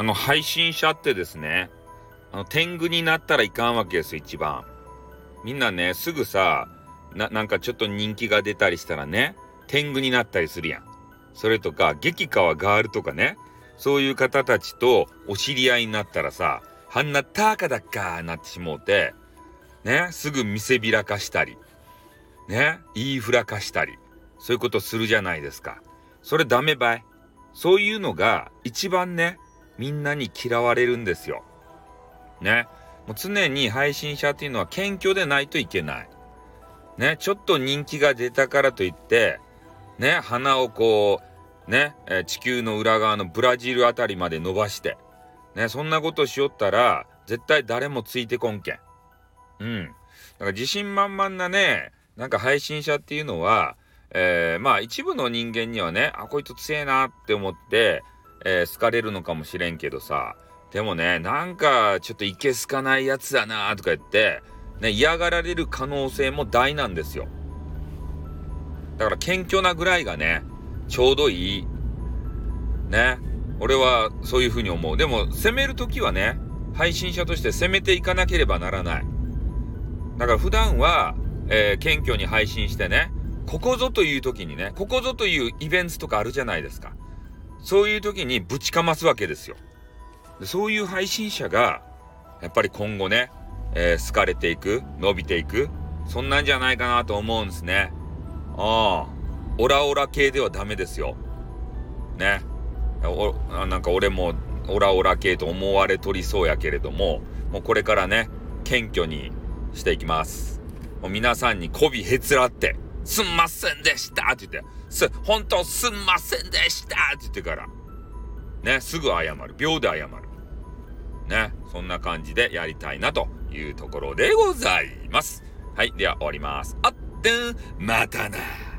あの、配信者ってですね、あの、天狗になったらいかんわけですよ、一番。みんなね、すぐさ、な、なんかちょっと人気が出たりしたらね、天狗になったりするやん。それとか、激川ガールとかね、そういう方たちとお知り合いになったらさ、はんなたかだっかなってしもうて、ね、すぐ見せびらかしたり、ね、言いふらかしたり、そういうことするじゃないですか。それダメばい。そういうのが一番ね、みんなに嫌われるんですよ。ね。もう常に配信者っていうのは謙虚でないといけない。ね、ちょっと人気が出たからといって、ね、鼻をこう、ね、え地球の裏側のブラジルあたりまで伸ばして、ね、そんなことしよったら、絶対誰もついてこんけん。うん。だから自信満々なね、なんか配信者っていうのは、えー、まあ一部の人間にはね、あ、こいつ強えなって思って、えー、好かれるのかもしれんけどさ、でもね、なんかちょっといけすかないやつだなとか言って、ね、嫌がられる可能性も大なんですよ。だから謙虚なぐらいがね、ちょうどいい。ね。俺はそういうふうに思う。でも、攻めるときはね、配信者として攻めていかなければならない。だから普段は、えー、謙虚に配信してね、ここぞという時にね、ここぞというイベントとかあるじゃないですか。そういう時にぶちかますわけですよ。そういう配信者が、やっぱり今後ね、えー、好かれていく、伸びていく、そんなんじゃないかなと思うんですね。ああ、オラオラ系ではダメですよ。ね。おなんか俺もオラオラ系と思われとりそうやけれども、もうこれからね、謙虚にしていきます。もう皆さんに媚びへつらって、すんませんでしたって言って、す、本当すんませんでしたって言ってから、ね、すぐ謝る。秒で謝る。ね、そんな感じでやりたいなというところでございます。はい、では終わります。あってん、またな。